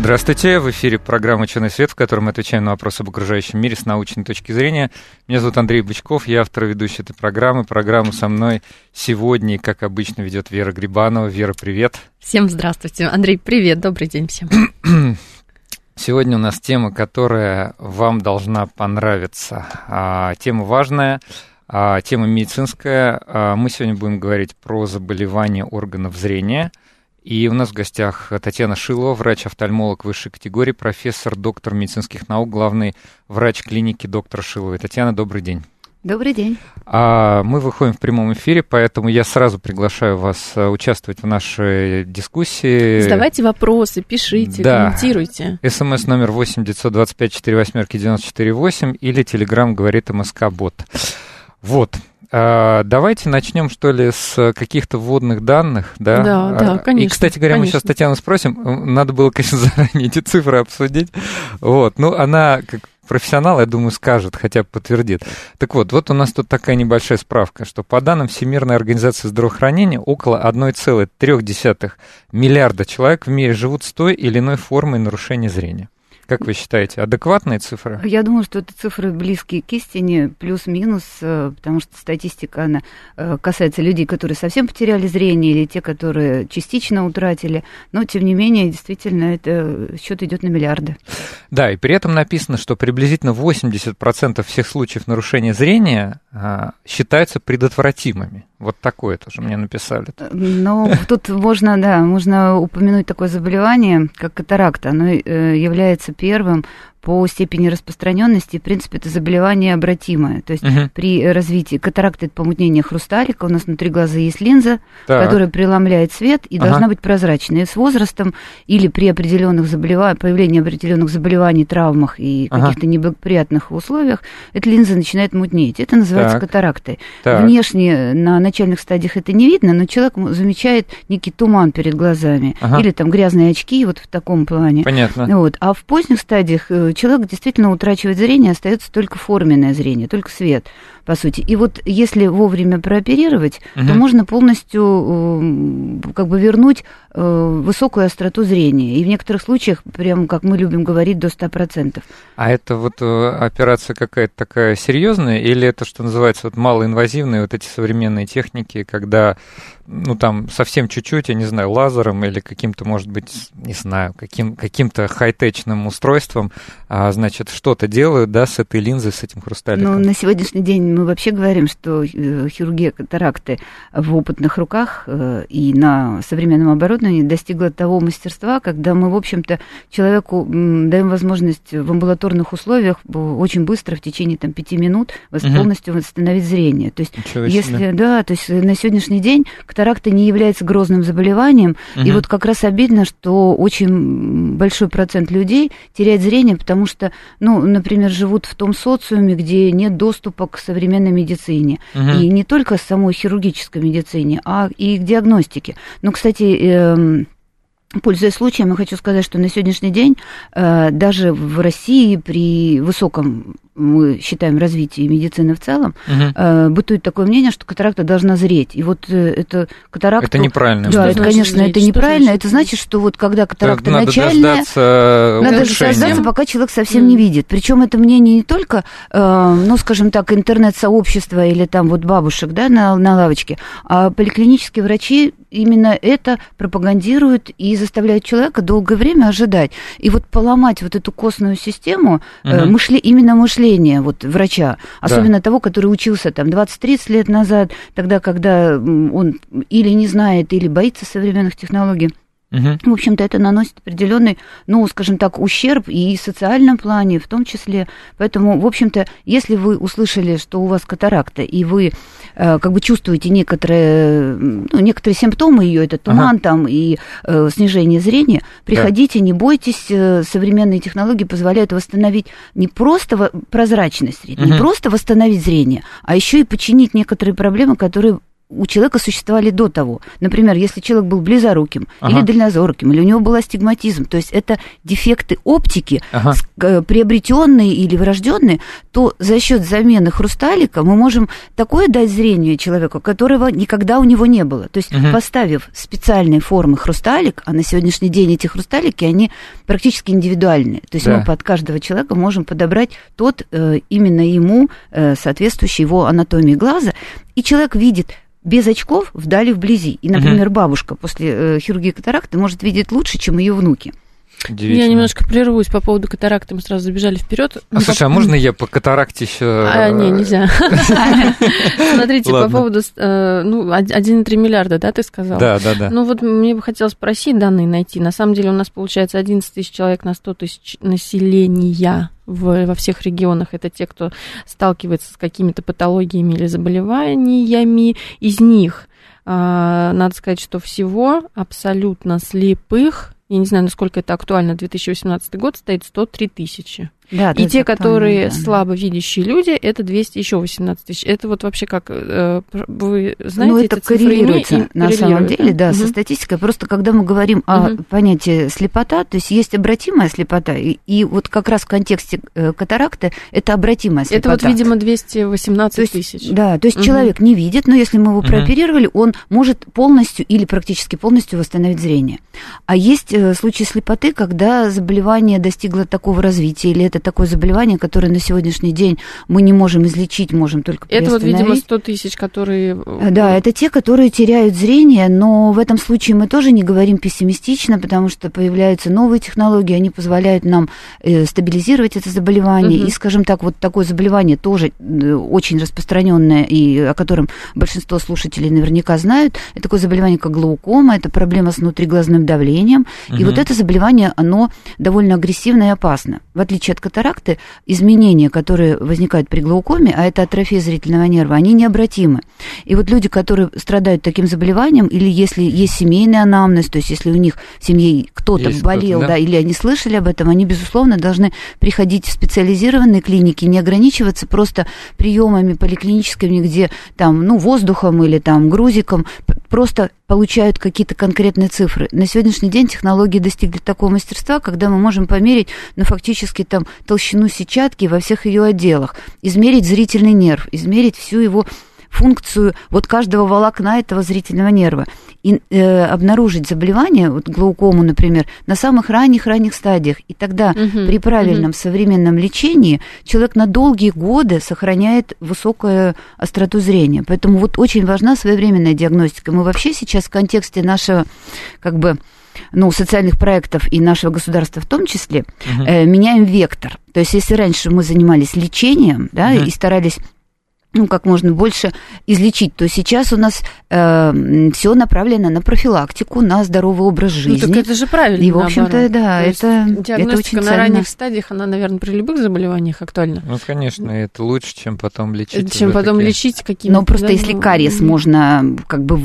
Здравствуйте, в эфире программа «Ученый свет», в которой мы отвечаем на вопросы об окружающем мире с научной точки зрения. Меня зовут Андрей Бычков, я автор и ведущий этой программы. Программу со мной сегодня, как обычно, ведет Вера Грибанова. Вера, привет. Всем здравствуйте. Андрей, привет, добрый день всем. Сегодня у нас тема, которая вам должна понравиться. А, тема важная, а, тема медицинская. А, мы сегодня будем говорить про заболевания органов зрения – и у нас в гостях Татьяна Шилова, врач-офтальмолог высшей категории, профессор, доктор медицинских наук, главный врач клиники доктора Шиловой. Татьяна, добрый день. Добрый день. А, мы выходим в прямом эфире, поэтому я сразу приглашаю вас э, участвовать в нашей дискуссии. Задавайте вопросы, пишите, да. комментируйте. СМС номер 8 925 4 восьмерки 94 8 или Телеграм говорит МСК Бот. Вот. А, давайте начнем, что ли, с каких-то вводных данных, да? Да, да, конечно. И, кстати говоря, конечно. мы сейчас Татьяну спросим, надо было, конечно, заранее эти цифры обсудить. Вот, ну, она, как профессионал, я думаю, скажет, хотя бы подтвердит. Так вот, вот у нас тут такая небольшая справка, что по данным Всемирной организации здравоохранения, около 1,3 миллиарда человек в мире живут с той или иной формой нарушения зрения. Как вы считаете, адекватные цифры? Я думаю, что это цифры близкие к истине, плюс-минус, э, потому что статистика, она э, касается людей, которые совсем потеряли зрение, или те, которые частично утратили. Но, тем не менее, действительно, это счет идет на миллиарды. Да, и при этом написано, что приблизительно 80% всех случаев нарушения зрения а, считаются предотвратимыми. Вот такое тоже мне написали. Ну, тут можно, да, можно упомянуть такое заболевание, как катаракта. Оно э, является первым по степени распространенности, в принципе, это заболевание обратимое. То есть угу. при развитии катаракты это помутнение хрусталика, у нас внутри глаза есть линза, так. которая преломляет свет и ага. должна быть прозрачной. И с возрастом или при определенных заболеваниях, появлении определенных заболеваний, травмах и ага. каких-то неблагоприятных условиях, эта линза начинает мутнеть. Это называется так. катарактой. Так. Внешне на начальных стадиях это не видно, но человек замечает некий туман перед глазами ага. или там грязные очки вот в таком плане. Понятно. Вот. А в поздних стадиях э, человек действительно утрачивает зрение, остается только форменное зрение, только свет по сути. И вот если вовремя прооперировать, угу. то можно полностью э, как бы вернуть э, высокую остроту зрения. И в некоторых случаях, прям как мы любим говорить, до 100%. А это вот э, операция какая-то такая серьезная, или это, что называется, вот малоинвазивные вот эти современные техники, когда, ну, там, совсем чуть-чуть, я не знаю, лазером или каким-то, может быть, не знаю, каким, каким-то хай-течным устройством, а, значит, что-то делают, да, с этой линзой, с этим хрусталиком? Ну, на сегодняшний день мы вообще говорим, что э, хирургия катаракты в опытных руках э, и на современном оборудовании достигла того мастерства, когда мы, в общем-то, человеку даем возможность в амбулаторных условиях очень быстро, в течение там, пяти минут, полностью восстановить зрение. То есть, если, да, то есть на сегодняшний день катаракта не является грозным заболеванием, угу. и вот как раз обидно, что очень большой процент людей теряет зрение, потому что, ну, например, живут в том социуме, где нет доступа к современному современной медицине. Угу. И не только самой хирургической медицине, а и к диагностике. Но, кстати, э, Пользуясь случаем, я хочу сказать, что на сегодняшний день э, даже в России при высоком мы считаем развитие медицины в целом, угу. э, бытует такое мнение, что катаракта должна зреть. И вот э, это катаракта... Это неправильно. Да, это, конечно, зреть? это неправильно. Значит? Это значит, что вот когда катаракта надо начальная... Дождаться надо дождаться, пока человек совсем mm. не видит. Причем это мнение не только, э, ну, скажем так, интернет-сообщества или там вот бабушек, да, на, на лавочке, а поликлинические врачи именно это пропагандируют и заставляют человека долгое время ожидать. И вот поломать вот эту костную систему, угу. э, мышле, именно мышление мышления вот врача, особенно да. того, который учился там 20-30 лет назад, тогда, когда он или не знает, или боится современных технологий Угу. В общем-то, это наносит определенный, ну, скажем так, ущерб и в социальном плане в том числе. Поэтому, в общем-то, если вы услышали, что у вас катаракта, и вы э, как бы чувствуете некоторые, ну, некоторые симптомы ее, это туман ага. там и э, снижение зрения, приходите, да. не бойтесь, э, современные технологии позволяют восстановить не просто прозрачность зрения, угу. не просто восстановить зрение, а еще и починить некоторые проблемы, которые у человека существовали до того. Например, если человек был близоруким ага. или дальнозорким, или у него был астигматизм, то есть это дефекты оптики, ага. Э, приобретенные или врожденные, то за счет замены хрусталика мы можем такое дать зрение человеку, которого никогда у него не было. То есть угу. поставив специальные формы хрусталик, а на сегодняшний день эти хрусталики, они практически индивидуальные. То есть да. мы под каждого человека можем подобрать тот э, именно ему э, соответствующий его анатомии глаза, и человек видит без очков вдали вблизи. И, например, угу. бабушка после э, хирургии катаракты может видеть лучше, чем ее внуки. Я немножко прервусь по поводу катаракты, мы сразу забежали вперед. А, ну, слушай, по... а можно я по катаракте еще? А, не, нельзя. Смотрите, по поводу, э, ну, 1,3 миллиарда, да, ты сказал? Да, да, да. Ну, вот мне бы хотелось спросить, данные найти. На самом деле у нас получается 11 тысяч человек на 100 тысяч населения в, во всех регионах. Это те, кто сталкивается с какими-то патологиями или заболеваниями. Из них, а, надо сказать, что всего абсолютно слепых я не знаю, насколько это актуально, 2018 год стоит 103 тысячи. Да, и те, которые да. слабовидящие люди, это 200, еще 18 тысяч. Это вот вообще как, э, вы знаете, Ну, это коррелируется на самом деле, да, угу. со статистикой. Просто когда мы говорим угу. о понятии слепота, то есть есть обратимая слепота, и, и вот как раз в контексте э, катаракты это обратимая слепота. Это вот, видимо, 218 тысяч. Да, то есть угу. человек не видит, но если мы его прооперировали, он может полностью или практически полностью восстановить зрение. А есть э, случаи слепоты, когда заболевание достигло такого развития, или это такое заболевание, которое на сегодняшний день мы не можем излечить, можем только Это вот, видимо, 100 тысяч, которые... Э, да, это те, которые теряют зрение, но в этом случае мы тоже не говорим пессимистично, потому что появляются новые технологии, они позволяют нам э, стабилизировать это заболевание. Угу. И, скажем так, вот такое заболевание тоже э, очень распространенное, и о котором большинство слушателей наверняка знают. Это такое заболевание, как глаукома, это проблема с внутриглазным давлением. Угу. И вот это заболевание, оно довольно агрессивно и опасно. В отличие от катаракты, изменения, которые возникают при глаукоме, а это атрофия зрительного нерва, они необратимы. И вот люди, которые страдают таким заболеванием, или если есть семейный анамнез, то есть если у них в семье кто-то болел, кто да? да, или они слышали об этом, они, безусловно, должны приходить в специализированные клиники, не ограничиваться просто приемами поликлиническими, где там, ну, воздухом или там грузиком, просто получают какие-то конкретные цифры. На сегодняшний день технологии достигли такого мастерства, когда мы можем померить, ну, фактически там толщину сетчатки во всех ее отделах, измерить зрительный нерв, измерить всю его функцию вот каждого волокна этого зрительного нерва и э, обнаружить заболевание, вот глаукому, например, на самых ранних-ранних стадиях. И тогда угу, при правильном угу. современном лечении человек на долгие годы сохраняет высокую остроту зрения. Поэтому вот очень важна своевременная диагностика. Мы вообще сейчас в контексте нашего, как бы, ну, социальных проектов и нашего государства в том числе, угу. э, меняем вектор. То есть, если раньше мы занимались лечением, да, угу. и старались ну, как можно больше излечить, то сейчас у нас э, все направлено на профилактику, на здоровый образ жизни. Ну, так это же правильно. И, в общем-то, да, это, это очень на ценно. ранних стадиях, она, наверное, при любых заболеваниях актуальна. Ну, конечно, это лучше, чем потом лечить. Чем потом такие... лечить какими-то... Но просто да, если ну... кариес можно, как бы,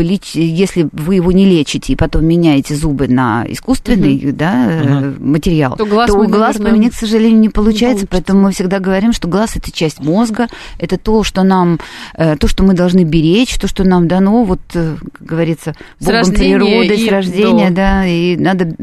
лечить, если вы его не лечите и потом меняете зубы на искусственный, угу. да, угу. материал, то, глаз, то глаз наверное, поменять, к сожалению, не получается, не получится. Поэтому мы всегда говорим, что глаз – это часть мозга, это то, что нам, э, то, что мы должны беречь, то, что нам дано, вот, э, как говорится, Богом природы, с рождения, до. да, и надо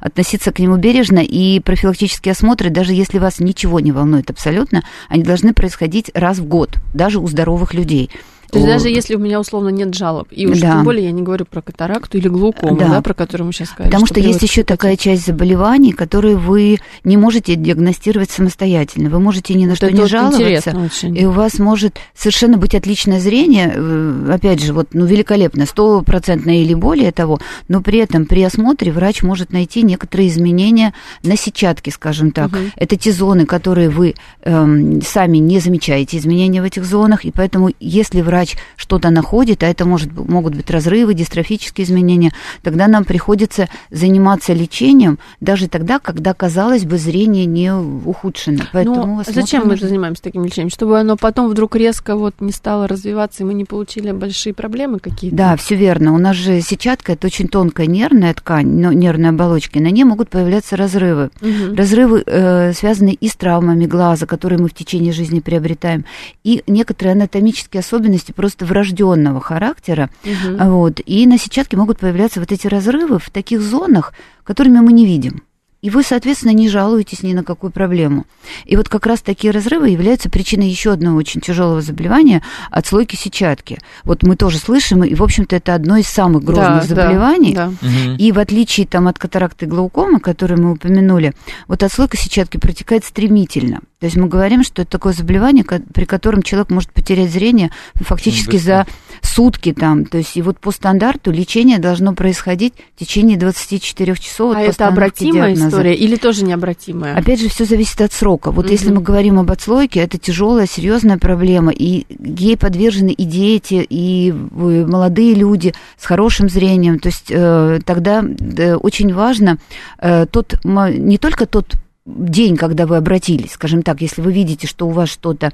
относиться к нему бережно, и профилактические осмотры, даже если вас ничего не волнует абсолютно, они должны происходить раз в год, даже у здоровых людей. То есть даже если у меня условно нет жалоб, и уж да. тем более я не говорю про катаракту или глаукому, да. Да, про которую мы сейчас говорим. Потому что, что есть еще такая часть заболеваний, которые вы не можете диагностировать самостоятельно. Вы можете ни на вот что не жаловаться, и у вас может совершенно быть отличное зрение, э, опять же, вот, ну, великолепно, стопроцентное или более того, но при этом при осмотре врач может найти некоторые изменения на сетчатке, скажем так. Угу. Это те зоны, которые вы эм, сами не замечаете, изменения в этих зонах, и поэтому если врач врач что-то находит, а это может, могут быть разрывы, дистрофические изменения, тогда нам приходится заниматься лечением даже тогда, когда, казалось бы, зрение не ухудшено. Поэтому Но зачем мы нужно... занимаемся таким лечением? Чтобы оно потом вдруг резко вот не стало развиваться, и мы не получили большие проблемы какие-то? Да, все верно. У нас же сетчатка – это очень тонкая нервная ткань, нервная оболочка, и на ней могут появляться разрывы. Угу. Разрывы э, связаны и с травмами глаза, которые мы в течение жизни приобретаем, и некоторые анатомические особенности просто врожденного характера. Угу. Вот, и на сетчатке могут появляться вот эти разрывы в таких зонах, которыми мы не видим. И вы, соответственно, не жалуетесь ни на какую проблему. И вот как раз такие разрывы являются причиной еще одного очень тяжелого заболевания – отслойки сетчатки. Вот мы тоже слышим, и, в общем-то, это одно из самых грозных да, заболеваний. Да, да. И в отличие там, от катаракты и глаукомы, которые мы упомянули, вот отслойка сетчатки протекает стремительно. То есть мы говорим, что это такое заболевание, при котором человек может потерять зрение фактически за сутки там. То есть и вот по стандарту лечение должно происходить в течение 24 часов. А это обратимая диагноза. история или тоже необратимая? Опять же, все зависит от срока. Вот угу. если мы говорим об отслойке, это тяжелая, серьезная проблема. И ей подвержены и дети, и молодые люди с хорошим зрением. То есть э, тогда э, очень важно э, тот, не только тот день, когда вы обратились, скажем так, если вы видите, что у вас что-то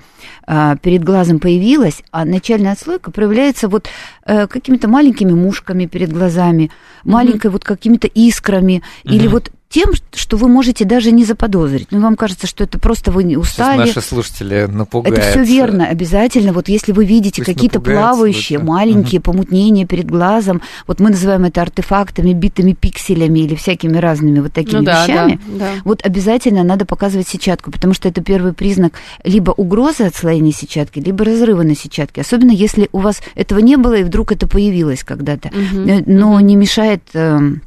а, перед глазом появилось, а начальная отслойка проявляется вот а, какими-то маленькими мушками перед глазами, mm-hmm. маленькой вот какими-то искрами, mm-hmm. или вот тем, что вы можете даже не заподозрить. Ну, вам кажется, что это просто вы не устали. Сейчас наши слушатели напугаются. Это все верно, обязательно. Вот если вы видите какие-то плавающие, лучше. маленькие угу. помутнения перед глазом, вот мы называем это артефактами, битыми пикселями или всякими разными вот такими ну, да, вещами, да, да. вот обязательно надо показывать сетчатку, потому что это первый признак либо угрозы отслоения сетчатки, либо разрыва на сетчатке. Особенно если у вас этого не было и вдруг это появилось когда-то. Угу. Но угу. не мешает эм,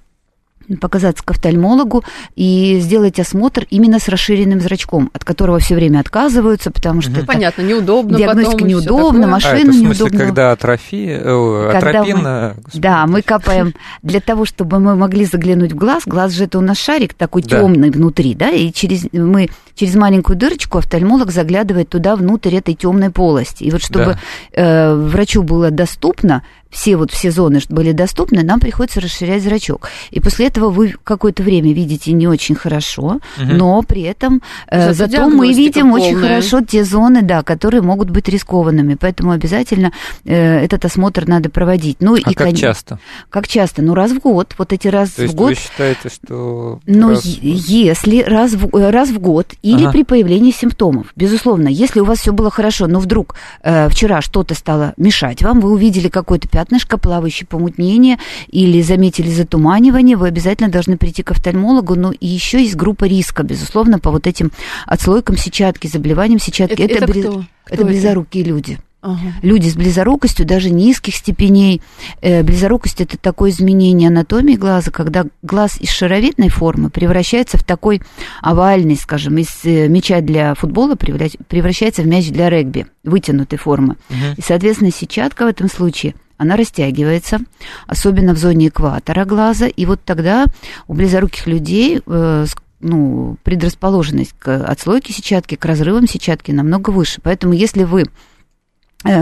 показаться к офтальмологу и сделать осмотр именно с расширенным зрачком, от которого все время отказываются, потому что... Угу. Это Понятно, неудобно Диагностика потом, неудобно, машина а, это в смысле, неудобна. когда атрофия, э, когда атропин... Мы, да, мы капаем для того, чтобы мы могли заглянуть в глаз. Глаз же это у нас шарик такой да. темный внутри, да, и через мы через маленькую дырочку офтальмолог заглядывает туда внутрь этой темной полости. И вот чтобы да. э, врачу было доступно, все вот все зоны были доступны, нам приходится расширять зрачок. И после этого вы какое-то время видите не очень хорошо, угу. но при этом э, зато мы видим полная. очень хорошо те зоны, да, которые могут быть рискованными. Поэтому обязательно э, этот осмотр надо проводить. Ну, а и, как часто? Как часто? Ну, раз в год. Вот эти раз То в год. Вы считаете, что. Ну, раз... если раз в, э, раз в год или ага. при появлении симптомов. Безусловно, если у вас все было хорошо, но вдруг э, вчера что-то стало мешать вам, вы увидели какой-то пятнышко, плавающее помутнение или заметили затуманивание, вы обязательно должны прийти к офтальмологу. Ну и еще есть группа риска, безусловно, по вот этим отслойкам сетчатки, заболеваниям сетчатки. Это, это, это, кто? это близорукие люди. Ага. Люди с близорукостью, даже низких степеней. Э, близорукость это такое изменение анатомии глаза, когда глаз из шаровидной формы превращается в такой овальный, скажем, из э, мяча для футбола превращается в мяч для регби, вытянутой формы. Угу. И, соответственно, сетчатка в этом случае она растягивается, особенно в зоне экватора глаза, и вот тогда у близоруких людей э, ну, предрасположенность к отслойке сетчатки, к разрывам сетчатки намного выше. Поэтому если вы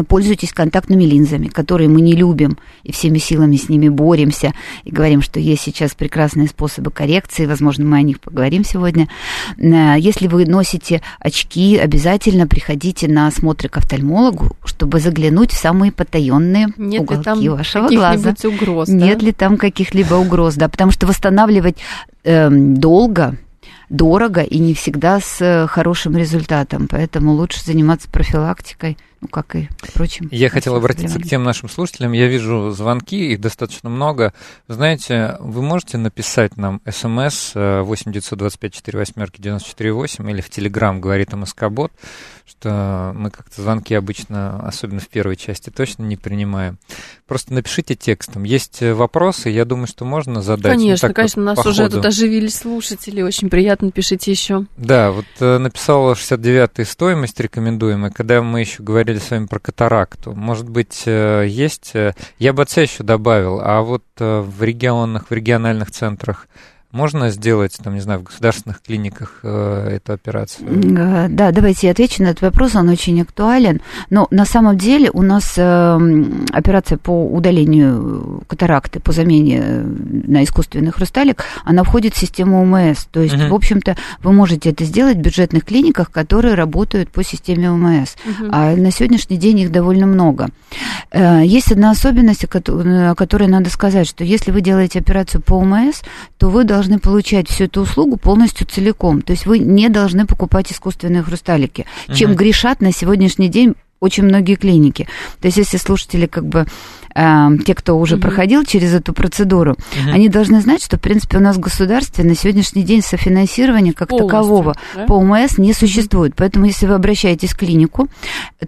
пользуйтесь контактными линзами, которые мы не любим, и всеми силами с ними боремся, и говорим, что есть сейчас прекрасные способы коррекции, возможно, мы о них поговорим сегодня. Э, если вы носите очки, обязательно приходите на осмотры к офтальмологу, чтобы заглянуть в самые потаенные Нет уголки ли там вашего глаза. Угроз, Нет да? ли там каких-либо угроз, да, потому что восстанавливать э, долго дорого и не всегда с э, хорошим результатом. Поэтому лучше заниматься профилактикой, ну, как и прочим. Я хотел обратиться к тем нашим слушателям. Я вижу звонки, их достаточно много. Знаете, вы можете написать нам смс 8 925 4 восьмерки 94 8 или в Телеграм говорит МСК-бот что мы как-то звонки обычно, особенно в первой части, точно не принимаем. Просто напишите текстом. Есть э, вопросы, я думаю, что можно задать. Конечно, так, конечно, у нас уже тут оживились слушатели, очень приятно, пишите еще. Да, вот э, написала 69-я стоимость рекомендуемая, когда мы еще говорили с вами про катаракту. Может быть, э, есть, я бы отца еще добавил, а вот в регионах, в региональных центрах можно сделать, там, не знаю, в государственных клиниках э, эту операцию? Э, да, давайте я отвечу на этот вопрос, он очень актуален. Но на самом деле у нас э, операция по удалению катаракты, по замене на искусственный хрусталик, она входит в систему ОМС. То есть, uh-huh. в общем-то, вы можете это сделать в бюджетных клиниках, которые работают по системе ОМС. Uh-huh. А на сегодняшний день их довольно много. Есть одна особенность, о которой надо сказать, что если вы делаете операцию по ОМС, то вы должны получать всю эту услугу полностью целиком. То есть вы не должны покупать искусственные хрусталики, чем угу. грешат на сегодняшний день очень многие клиники. То есть если слушатели как бы те, кто уже угу. проходил через эту процедуру, угу. они должны знать, что, в принципе, у нас в государстве на сегодняшний день софинансирования как Полностью, такового да? по ОМС не существует. Угу. Поэтому, если вы обращаетесь в клинику,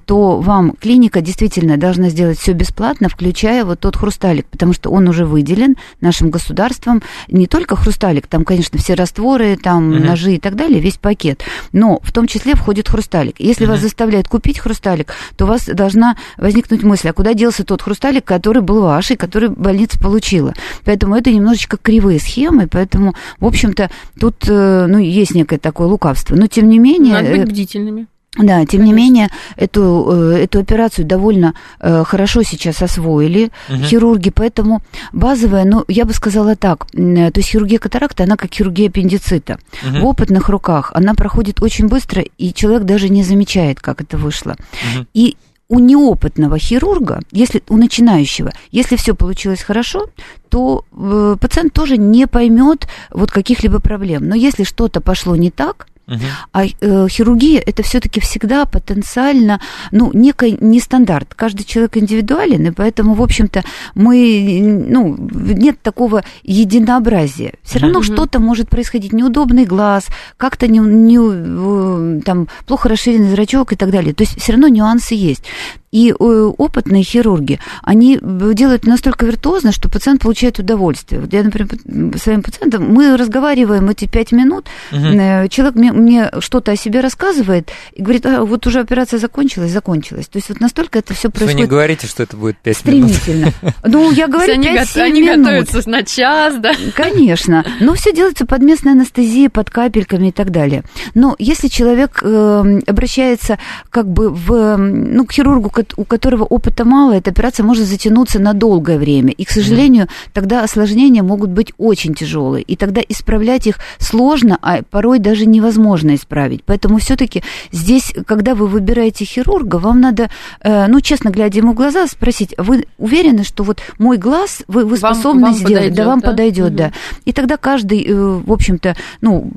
то вам клиника действительно должна сделать все бесплатно, включая вот тот хрусталик, потому что он уже выделен нашим государством. Не только хрусталик, там, конечно, все растворы, там, угу. ножи и так далее, весь пакет. Но в том числе входит хрусталик. Если угу. вас заставляют купить хрусталик, то у вас должна возникнуть мысль, а куда делся тот хрусталик, который был ваш и который больница получила. Поэтому это немножечко кривые схемы, поэтому, в общем-то, тут э, ну, есть некое такое лукавство. Но, тем не менее... Надо быть э, бдительными. Да, тем Конечно. не менее, эту, э, эту операцию довольно хорошо сейчас освоили угу. хирурги, поэтому базовая, ну, я бы сказала так, то есть хирургия катаракта, она как хирургия аппендицита. Угу. В опытных руках она проходит очень быстро, и человек даже не замечает, как это вышло. Угу. И у неопытного хирурга, если у начинающего, если все получилось хорошо, то э, пациент тоже не поймет вот каких-либо проблем. Но если что-то пошло не так, Угу. А э, хирургия это все-таки всегда потенциально, ну, некий нестандарт. Каждый человек индивидуален, и поэтому, в общем-то, мы, ну, нет такого единообразия. Все равно угу. что-то может происходить, неудобный глаз, как-то не, не, там, плохо расширенный зрачок и так далее. То есть все равно нюансы есть. И э, опытные хирурги, они делают настолько виртуозно, что пациент получает удовольствие. Вот я, например, своим пациентам, мы разговариваем эти пять минут, угу. человек мне, мне что-то о себе рассказывает и говорит, а, вот уже операция закончилась, закончилась. То есть вот настолько это все происходит. Вы не говорите, что это будет пять минут. Стремительно. Ну, я говорю, они, минут. Они готовятся на час, да? Конечно. Но все делается под местной анестезией, под капельками и так далее. Но если человек э, обращается как бы в, ну, к хирургу, у которого опыта мало, эта операция может затянуться на долгое время. И, к сожалению, mm-hmm. тогда осложнения могут быть очень тяжелые. И тогда исправлять их сложно, а порой даже невозможно исправить. Поэтому все-таки здесь, когда вы выбираете хирурга, вам надо, э, ну, честно глядя ему в глаза, спросить, вы уверены, что вот мой глаз вы, вы способны вам, сделать? Подойдет, да, вам да? подойдет, mm-hmm. да. И тогда каждый, э, в общем-то, ну,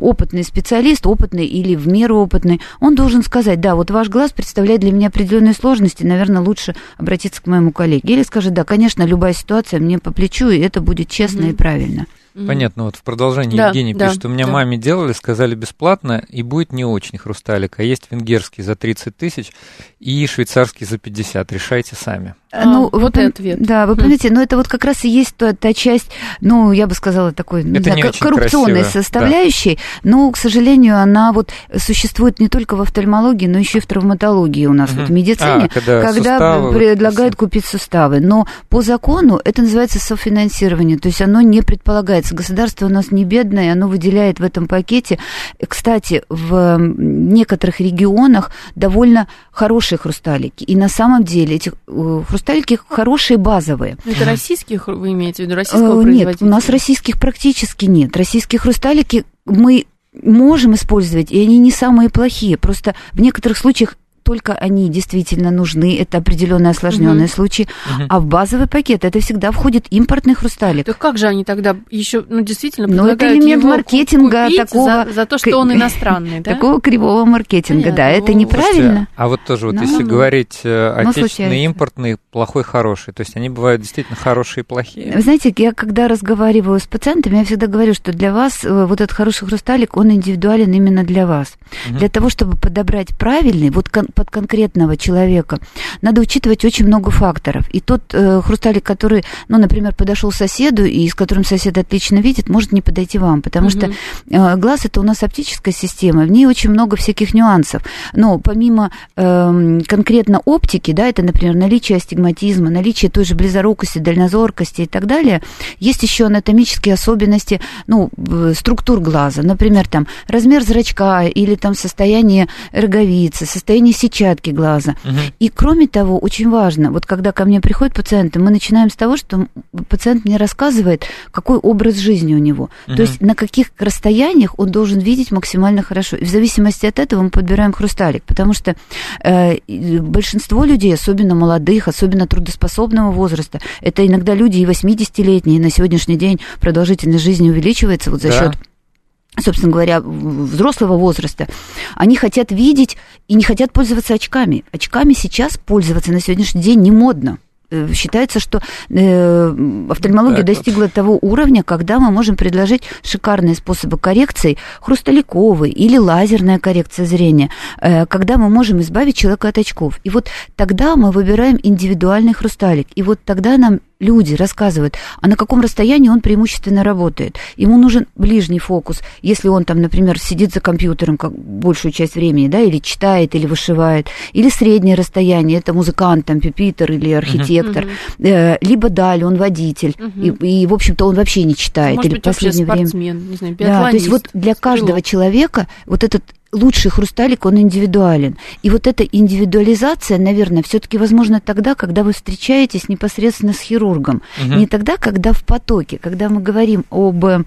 опытный специалист, опытный или в меру опытный, он должен сказать, да, вот ваш глаз представляет для меня определенную сложность, сложности, наверное, лучше обратиться к моему коллеге. Или скажет, да, конечно, любая ситуация мне по плечу, и это будет честно mm-hmm. и правильно. Понятно, вот в продолжении да, Евгений да, пишет, у меня да. маме делали, сказали бесплатно, и будет не очень хрусталик, а есть венгерский за 30 тысяч и швейцарский за 50, решайте сами. А, ну, а, вот и ответ. Да, вы хм. понимаете, но это вот как раз и есть та, та часть, ну, я бы сказала, такой не знаю, не коррупционной красиво. составляющей, да. но, к сожалению, она вот существует не только в офтальмологии, но еще и в травматологии у нас, угу. вот в медицине, а, когда, когда суставы, предлагают вот, купить суставы. Но по закону это называется софинансирование, то есть оно не предполагается. Государство у нас не бедное, оно выделяет в этом пакете. Кстати, в некоторых регионах довольно хорошие хрусталики. И на самом деле эти э, хрусталики хорошие, базовые. Это российских вы имеете в виду, российского э, Нет, у нас российских практически нет. Российские хрусталики мы можем использовать, и они не самые плохие. Просто в некоторых случаях только они действительно нужны, это определенные осложненные угу. случаи, угу. а в базовый пакет это всегда входит импортный хрусталик. Так как же они тогда еще, ну, действительно Ну, это элемент маркетинга такого... За, за то, что он иностранный, да? Такого кривого маркетинга, Понятно. да, это неправильно. а вот тоже, вот если говорить э, отечественный, импортный, плохой, хороший, то есть они бывают действительно хорошие и плохие? Вы знаете, я когда разговариваю с пациентами, я всегда говорю, что для вас э, вот этот хороший хрусталик, он индивидуален именно для вас. Угу. Для того, чтобы подобрать правильный, вот кон- под конкретного человека, надо учитывать очень много факторов. И тот э, хрусталик, который, ну, например, подошел соседу, и с которым сосед отлично видит, может не подойти вам, потому угу. что э, глаз это у нас оптическая система, в ней очень много всяких нюансов. Но помимо э, конкретно оптики, да, это, например, наличие астигматизма, наличие той же близорукости, дальнозоркости и так далее, есть еще анатомические особенности, ну, структур глаза, например, там размер зрачка или там состояние роговицы, состояние сетчатки глаза. Угу. И кроме того, очень важно, вот когда ко мне приходят пациенты, мы начинаем с того, что пациент мне рассказывает, какой образ жизни у него. Угу. То есть на каких расстояниях он должен видеть максимально хорошо. И в зависимости от этого мы подбираем хрусталик, потому что э, большинство людей, особенно молодых, особенно трудоспособного возраста, это иногда люди и 80-летние, на сегодняшний день продолжительность жизни увеличивается вот за да. счет собственно говоря, взрослого возраста, они хотят видеть и не хотят пользоваться очками. Очками сейчас пользоваться на сегодняшний день не модно. Э, считается, что э, офтальмология так достигла вот. того уровня, когда мы можем предложить шикарные способы коррекции, хрусталиковый или лазерная коррекция зрения, э, когда мы можем избавить человека от очков. И вот тогда мы выбираем индивидуальный хрусталик. И вот тогда нам люди рассказывают, а на каком расстоянии он преимущественно работает. Ему нужен ближний фокус, если он там, например, сидит за компьютером как большую часть времени, да, или читает, или вышивает, или среднее расстояние, это музыкант, там, пюпитер или архитектор, uh-huh. либо даль, он водитель, uh-huh. и, и, в общем-то, он вообще не читает. Может или быть, последнее время. не знаю, да, то есть вот для каждого человека вот этот лучший хрусталик, он индивидуален. И вот эта индивидуализация, наверное, все-таки возможно тогда, когда вы встречаетесь непосредственно с хирургом. Угу. Не тогда, когда в потоке, когда мы говорим об э,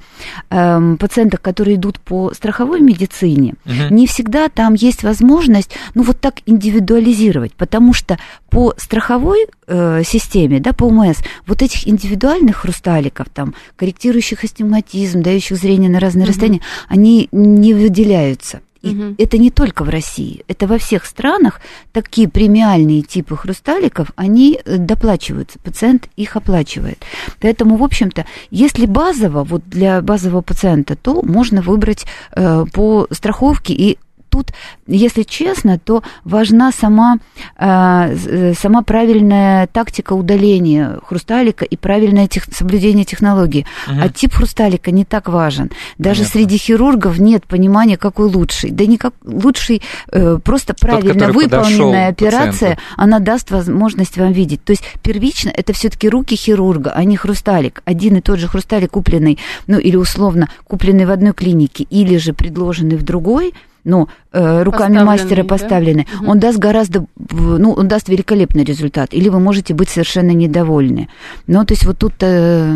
пациентах, которые идут по страховой медицине, угу. не всегда там есть возможность, ну, вот так индивидуализировать, потому что по страховой э, системе, да, по УМС, вот этих индивидуальных хрусталиков, там, корректирующих астигматизм, дающих зрение на разные угу. расстояния, они не выделяются. И угу. это не только в России, это во всех странах такие премиальные типы хрусталиков, они э, доплачиваются, пациент их оплачивает. Поэтому, в общем-то, если базово, вот для базового пациента, то можно выбрать э, по страховке и тут, если честно, то важна сама, э, сама правильная тактика удаления хрусталика и правильное тех, соблюдение технологии. Угу. А тип хрусталика не так важен. Даже Понятно. среди хирургов нет понимания, какой лучший. Да никак лучший, э, просто Тот, правильно выполненная операция, пациенту. она даст возможность вам видеть. То есть первично это все-таки руки хирурга, а не хрусталик. Один и тот же хрусталик купленный, ну или условно купленный в одной клинике, или же предложенный в другой, ну, э, руками мастера поставлены, да? он даст гораздо, ну, он даст великолепный результат. Или вы можете быть совершенно недовольны. Ну, то есть вот тут э,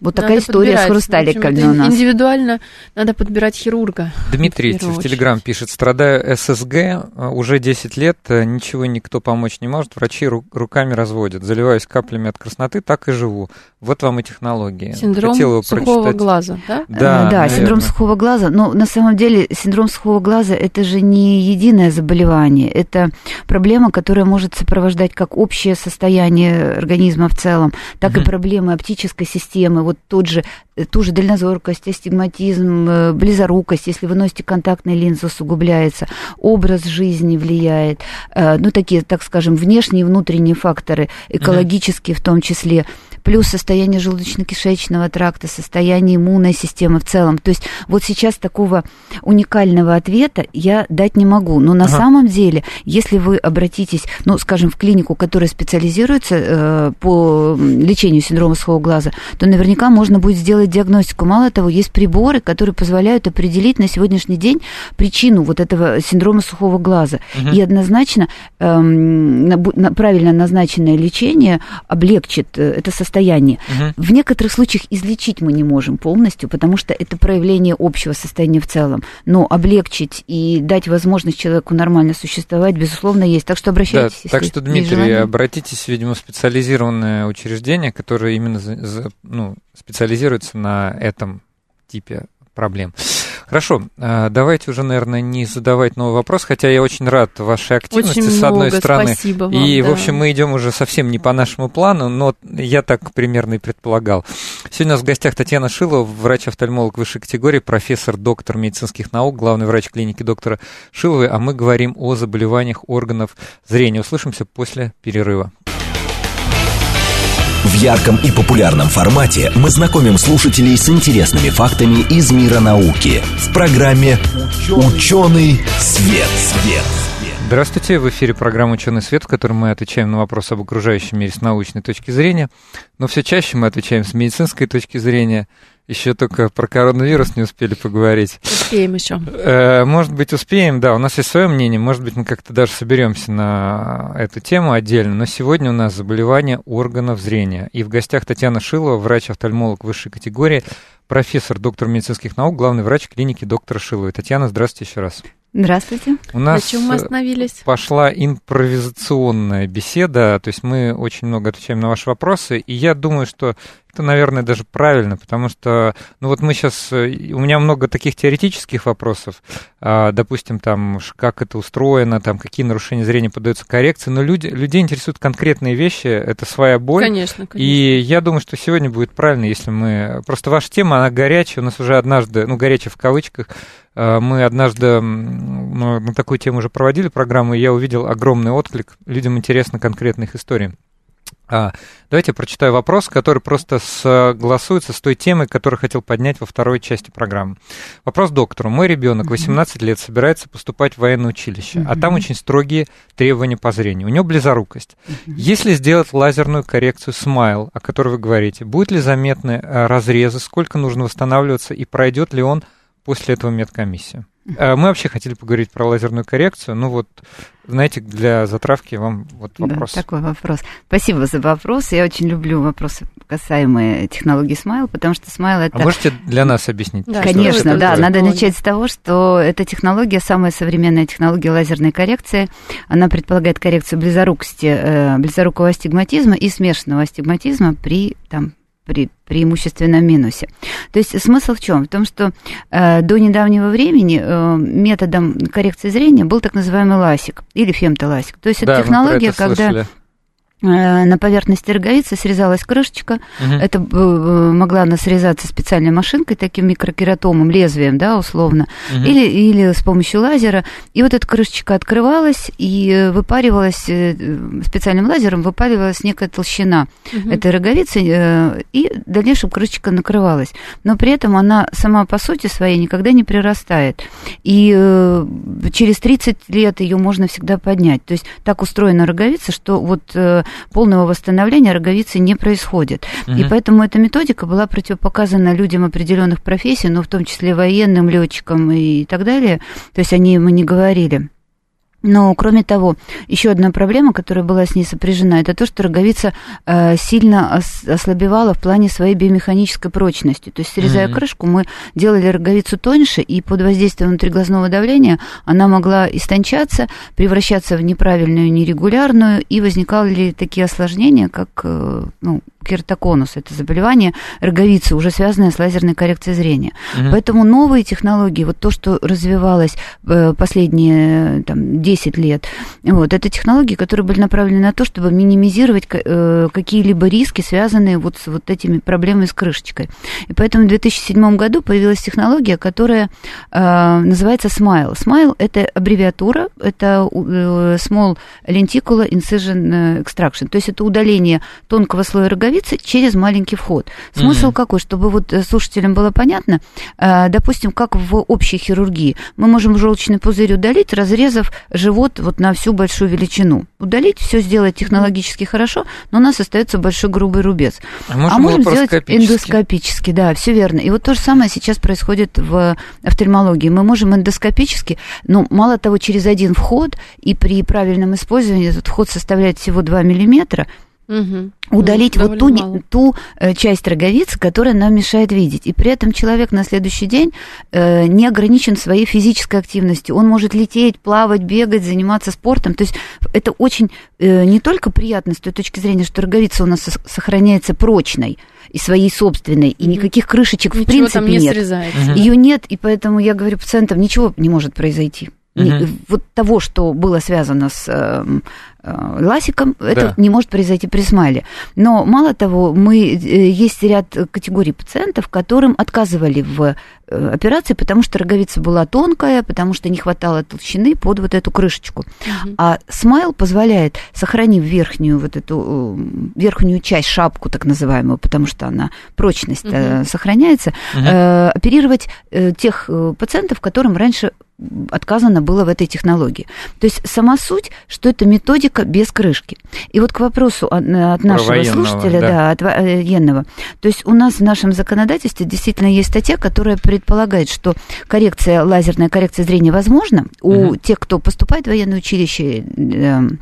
вот надо такая история подбирать. с хрусталиками у нас. Индивидуально надо подбирать хирурга. Дмитрий в, в Телеграм пишет, страдаю ССГ, э, уже 10 лет, э, ничего никто помочь не может, врачи руками разводят, заливаюсь каплями от красноты, так и живу. Вот вам и технологии. Синдром сухого прочитать. глаза, да? Да, да синдром сухого глаза. Но на самом деле синдром сухого глаза это же не единое заболевание, это проблема, которая может сопровождать как общее состояние организма в целом, так mm-hmm. и проблемы оптической системы. Вот тот же, э, ту же дальнозоркость, астигматизм, э, близорукость, если вы носите контактные линзы, усугубляется, образ жизни влияет, э, ну, такие, так скажем, внешние и внутренние факторы, экологические mm-hmm. в том числе плюс состояние желудочно-кишечного тракта, состояние иммунной системы в целом. То есть вот сейчас такого уникального ответа я дать не могу. Но на ага. самом деле, если вы обратитесь, ну, скажем, в клинику, которая специализируется э, по лечению синдрома сухого глаза, то наверняка можно будет сделать диагностику. Мало того, есть приборы, которые позволяют определить на сегодняшний день причину вот этого синдрома сухого глаза. Угу. И однозначно э, правильно назначенное лечение облегчит э, это состояние состоянии. Угу. В некоторых случаях излечить мы не можем полностью, потому что это проявление общего состояния в целом. Но облегчить и дать возможность человеку нормально существовать, безусловно, есть. Так что обращайтесь. Да, так что, Дмитрий, обратитесь, видимо, в специализированное учреждение, которое именно ну, специализируется на этом типе проблем. Хорошо, а, давайте уже, наверное, не задавать новый вопрос, хотя я очень рад вашей активности очень с одной много, стороны. Спасибо вам, и, да. в общем, мы идем уже совсем не по нашему плану, но я так примерно и предполагал. Сегодня у нас в гостях Татьяна Шилова, врач-офтальмолог высшей категории, профессор, доктор медицинских наук, главный врач клиники доктора Шиловой, а мы говорим о заболеваниях органов зрения. Услышимся после перерыва. В ярком и популярном формате мы знакомим слушателей с интересными фактами из мира науки в программе «Ученый свет». свет. Здравствуйте, в эфире программа «Ученый свет», в которой мы отвечаем на вопросы об окружающем мире с научной точки зрения, но все чаще мы отвечаем с медицинской точки зрения. Еще только про коронавирус не успели поговорить. Успеем еще. Э, может быть, успеем, да. У нас есть свое мнение. Может быть, мы как-то даже соберемся на эту тему отдельно. Но сегодня у нас заболевание органов зрения. И в гостях Татьяна Шилова, врач-офтальмолог высшей категории, профессор, доктор медицинских наук, главный врач клиники доктора Шиловой. Татьяна, здравствуйте еще раз. Здравствуйте. У нас На чем мы остановились? пошла импровизационная беседа, то есть мы очень много отвечаем на ваши вопросы, и я думаю, что это, наверное, даже правильно, потому что, ну вот мы сейчас, у меня много таких теоретических вопросов, а, допустим, там, как это устроено, там, какие нарушения зрения поддаются коррекции, но люди, людей интересуют конкретные вещи, это своя боль. Конечно, конечно. И я думаю, что сегодня будет правильно, если мы... Просто ваша тема, она горячая, у нас уже однажды, ну, горячая в кавычках, а, мы однажды ну, на такую тему уже проводили программу, и я увидел огромный отклик. Людям их истории. А, давайте я прочитаю вопрос, который просто согласуется с той темой, которую хотел поднять во второй части программы. Вопрос доктору. Мой ребенок 18 лет собирается поступать в военное училище, а там очень строгие требования по зрению. У него близорукость. Если сделать лазерную коррекцию смайл, о которой вы говорите, будет ли заметны э, разрезы, сколько нужно восстанавливаться и пройдет ли он после этого медкомиссию? Э, Мы вообще хотели поговорить про лазерную коррекцию. Ну вот, знаете, для затравки вам вот вопрос. Да, такой вопрос. Спасибо за вопрос. Я очень люблю вопросы, касаемые технологии Смайл, потому что Смайл это... А можете для нас объяснить? Да, Конечно, да. такое? Надо начать с того, что эта технология, самая современная технология лазерной коррекции, она предполагает коррекцию близорукости, э, близорукого астигматизма и смешанного астигматизма при там, при преимущественном минусе. То есть смысл в чем? В том, что э, до недавнего времени э, методом коррекции зрения был так называемый ласик или фемтоласик. То есть Да, это технология, это когда слышали. Э, на поверхности роговицы срезалась крышечка, Мгм. это э, могла она срезаться специальной машинкой, таким микрокератомом, лезвием, да, условно, Мгм. или, или с помощью лазера. И вот эта крышечка открывалась и э, выпаривалась специальным лазером, выпаривалась некая толщина Мгм. этой роговицы, и в дальнейшем крышечка накрывалась. Но при этом она сама по сути своей никогда не прирастает. И через 30 лет ее можно всегда поднять. То есть так устроена роговица, что вот полного восстановления роговицы не происходит. И Мгм. поэтому эта методика была противопоказана людям определенных профессий, ну, в том числе военным, летчикам и так далее. То есть они ему не говорили. Но, кроме того, еще одна проблема, которая была с ней сопряжена, это то, что роговица э, сильно ос- ослабевала в плане своей биомеханической прочности. То есть, срезая Мгм. крышку, мы делали роговицу тоньше, и под воздействием внутриглазного давления она могла истончаться, превращаться в неправильную, нерегулярную, и возникали такие осложнения, как э, ну, кератоконус, это заболевание роговицы, уже связанное с лазерной коррекцией зрения. Мгм. Поэтому новые технологии, вот то, что развивалось э, последние там, 10 лет, вот, это технологии, которые были направлены на то, чтобы минимизировать э, какие-либо риски, связанные вот с вот этими проблемами с крышечкой. И поэтому в 2007 году появилась технология, которая э, называется SMILE. SMILE – это аббревиатура, это Small Lenticular Incision Extraction, то есть это удаление тонкого слоя роговицы через маленький вход. Смысл Мгм. какой? Чтобы вот э, слушателям было понятно, э, допустим, как в общей хирургии, мы можем желчный пузырь удалить, разрезав живот вот на всю большую величину. Удалить, все сделать технологически хорошо, но у нас остается большой грубый рубец. А можно а можем сделать эндоскопически, да, все верно. И вот то же самое сейчас происходит в офтальмологии. Мы можем эндоскопически, ну, мало того, через один вход, и при правильном использовании этот вход составляет всего 2 миллиметра, Мгм. удалить Ну, вот ту, мало. ту э, часть роговицы, которая нам мешает видеть. И при этом человек на следующий день э, не ограничен своей физической активностью. Он может лететь, плавать, бегать, заниматься спортом. То есть это очень э, не только приятно с той точки зрения, что роговица у нас сохраняется прочной и своей собственной, и никаких крышечек в Ничего принципе там не нет. срезается. Ее нет, и поэтому я говорю пациентам, ничего не может произойти. Угу. Вот того, что было связано с эм, Э, ласиком, да. это не может произойти при смайле. Но мало того, мы, э, есть ряд категорий пациентов, которым отказывали в э, операции, потому что роговица была тонкая, потому что не хватало толщины под вот эту крышечку. Угу. А смайл позволяет, сохранив верхнюю вот эту верхнюю часть, шапку так называемую, потому что она прочность угу. сохраняется, угу. э, оперировать э, тех пациентов, которым раньше отказано было в этой технологии. То есть сама суть, что это методика без крышки. И вот к вопросу от, от нашего слушателя, да, да от военного. То есть у нас в нашем законодательстве действительно есть статья, которая предполагает, что коррекция, лазерная коррекция зрения возможна у угу. тех, кто поступает в военное училище, эм,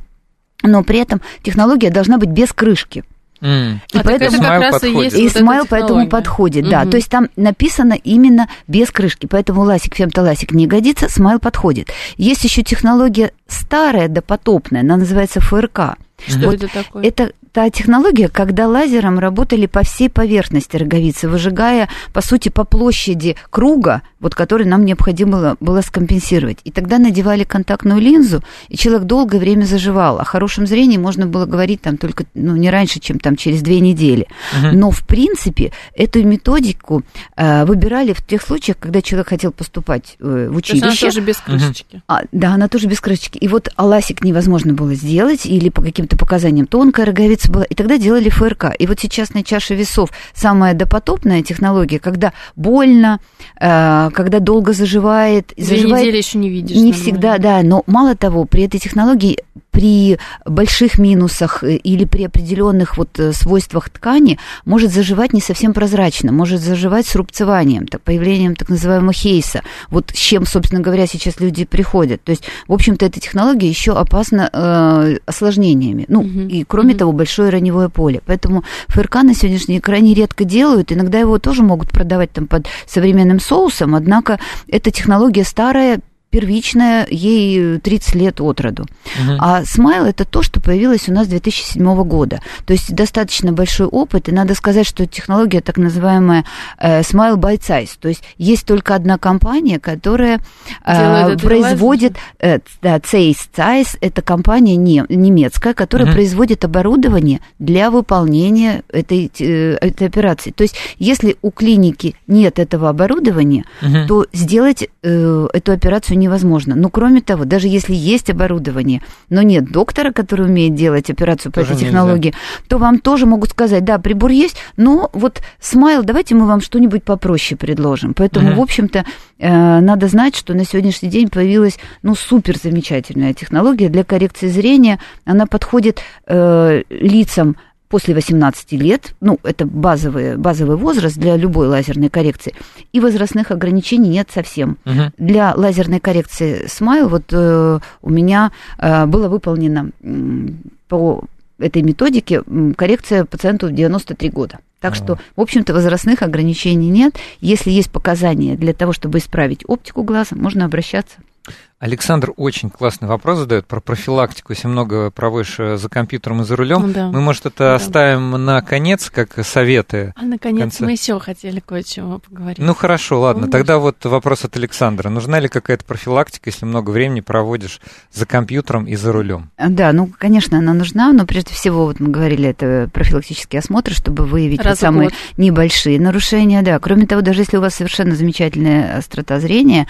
но при этом технология должна быть без крышки. Mm. И а поэтому как раз подходит. и есть и вот смайл поэтому подходит, mm-hmm. да. То есть там написано именно без крышки, поэтому ласик, фемтоласик не годится, смайл подходит. Есть еще технология старая, допотопная, она называется ФРК. Что вот это такое? Это та технология, когда лазером работали по всей поверхности роговицы, выжигая, по сути, по площади круга, вот который нам необходимо было, скомпенсировать. И тогда надевали контактную линзу, и человек долгое время заживал. О хорошем зрении можно было говорить там только ну, не раньше, чем там через две недели. Угу. Но, в принципе, эту методику э, выбирали в тех случаях, когда человек хотел поступать э, в училище. То есть она тоже без крышечки. А, да, она тоже без крышечки. И вот аласик невозможно было сделать, или по каким-то показаниям тонкая роговица было, и тогда делали ФРК. И вот сейчас на чаше весов самая допотопная технология, когда больно, э, когда долго заживает. Две заживает, недели еще не видишь. Не нормально. всегда, да, но мало того, при этой технологии при больших минусах э, или при определенных вот э, свойствах ткани может заживать не совсем прозрачно, может заживать с рубцеванием, так, появлением так называемого хейса. Вот с чем, собственно говоря, сейчас люди приходят. То есть, в общем-то, эта технология еще опасна э, осложнениями. Ну, угу. и кроме угу. того, большое раневое поле. Поэтому ФРК на сегодняшний день крайне редко делают. Иногда его тоже могут продавать там под современным соусом, однако эта технология старая, первичная, ей 30 лет от роду. Угу. А смайл это то, что появилось у нас с 2007 года. То есть достаточно большой опыт, и надо сказать, что технология так называемая э, Smile by Size. То есть есть только одна компания, которая э, производит, э, да, Zeiss Zeiss, это компания не, немецкая, которая угу. производит оборудование для выполнения этой, э, этой операции. То есть если у клиники нет этого оборудования, угу. то сделать э, эту операцию не невозможно. Но кроме того, даже если есть оборудование, но нет доктора, который умеет делать операцию по тоже этой технологии, нельзя. то вам тоже могут сказать, да, прибор есть, но вот смайл, давайте мы вам что-нибудь попроще предложим. Поэтому, угу. в общем-то, э, надо знать, что на сегодняшний день появилась, ну, супер замечательная технология для коррекции зрения. Она подходит э, лицам после 18 лет, ну, это базовый, базовый возраст для любой лазерной коррекции, и возрастных ограничений нет совсем. Угу. Для лазерной коррекции Smile вот э, у меня э, было выполнено э, по этой методике коррекция пациенту в 93 года. Так а. что, в общем-то, возрастных ограничений нет. Если есть показания для того, чтобы исправить оптику глаза, можно обращаться. Александр очень классный вопрос задает про профилактику. Если много проводишь э, за компьютером и за рулем, да. мы, может, это да. оставим на конец, как советы. А наконец мы еще хотели кое-чего поговорить. Ну хорошо, ладно. Помнишь? Тогда вот вопрос от Александра. Нужна ли какая-то профилактика, если много времени проводишь за компьютером и за рулем? Да, ну, конечно, она нужна, но прежде всего, вот мы говорили, это профилактический осмотр, чтобы выявить вот самые небольшие нарушения. Да, кроме того, даже если у вас совершенно замечательная острота зрения,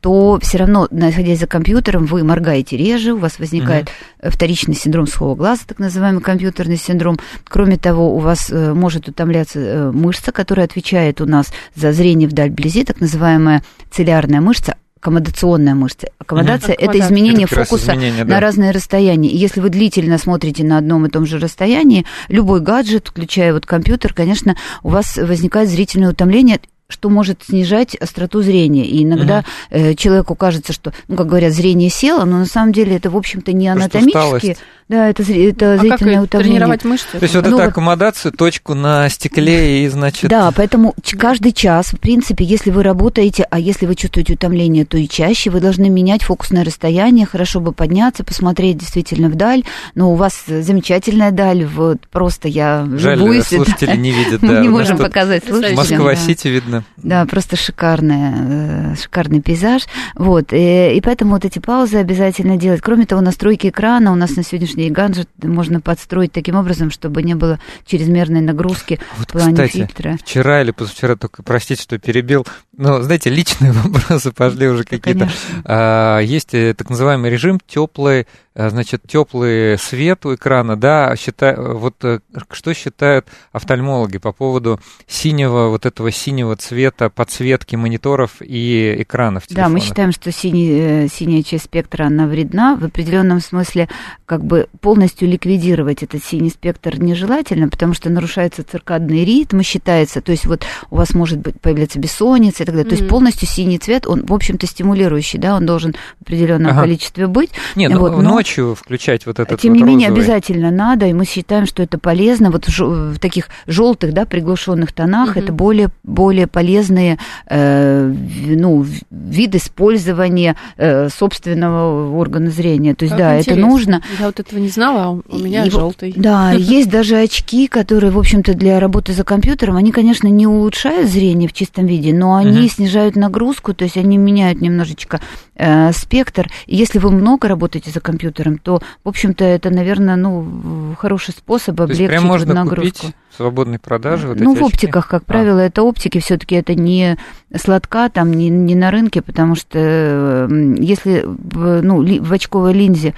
то все равно находясь за компьютером, вы моргаете реже, у вас возникает угу. вторичный синдром сухого глаза, так называемый компьютерный синдром. Кроме того, у вас э, может утомляться э, мышца, которая отвечает у нас за зрение вдаль вблизи, так называемая целлярная мышца, аккомодационная мышца. Аккомодация угу. это изменение это фокуса изменение, да. на разные расстояния. И если вы длительно смотрите на одном и том же расстоянии, любой гаджет, включая вот компьютер, конечно, у вас возникает зрительное утомление что может снижать остроту зрения. И иногда угу. человеку кажется, что, ну, как говорят, зрение село, но на самом деле это, в общем-то, не анатомически. Да, это, это А как зрительное и утомление. тренировать мышцы? То есть вот Ну эту вот- аккомодацию, точку на стекле и, значит... Да, поэтому каждый час, в принципе, если вы работаете, а если вы чувствуете утомление, то и чаще вы должны менять фокусное расстояние, хорошо бы подняться, посмотреть действительно вдаль. Но у вас замечательная даль, вот просто я Жаль, любуюсь. слушатели да. не видят. Мы да, не можем показать слушателям. Москва-Сити видно. Да, просто шикарная, э, шикарный пейзаж. Вот, и, и поэтому вот эти паузы обязательно делать. Кроме того, настройки экрана у нас на сегодняшний день гаджет можно подстроить таким образом, чтобы не было чрезмерной нагрузки Вот, в плане кстати, фильтра. вчера или позавчера, только простите, что перебил, но, знаете, личные вопросы пошли уже какие-то. А, Есть э, так называемый режим теплый, значит, теплый свет у экрана, да, счита- вот э, что считают офтальмологи по поводу синего, вот этого синего цвета подсветки мониторов и экранов Да, мы телефонов? считаем, что синий, э, синяя часть спектра, она вредна. В определенном смысле как бы полностью ликвидировать этот синий спектр нежелательно, потому что нарушается циркадный ритм, считается, то есть вот у вас может быть появляться бессонница и так далее. То есть полностью синий цвет, он, в общем-то, стимулирующий, да, он должен в определенном Ага. количестве быть. Нет, ну, Вот, но- ночью включать вот этот Тем вот не менее, обязательно надо, и мы считаем, что это полезно. Вот в, в таких желтых, да, приглушенных тонах Мгм. это более, более полезные э, ну, вид использования э, собственного органа зрения. То есть, Как да, это интересно. нужно. Я вот этого не знала, а у- меня И желтый. Да, есть даже очки, которые, в общем-то, для работы за компьютером, они, конечно, не улучшают зрение в чистом виде, но они Мгм. снижают нагрузку, то есть они меняют немножечко э, спектр. И если вы много работаете за компьютером, то, в общем-то, это, наверное, ну, хороший способ То есть облегчить прям вот можно нагрузку. купить в свободной продаже вот ну, эти в очки? оптиках, как А. правило, это оптики, все-таки это не сладка, там не, не на рынке, потому что э, если в, ну, в очковой линзе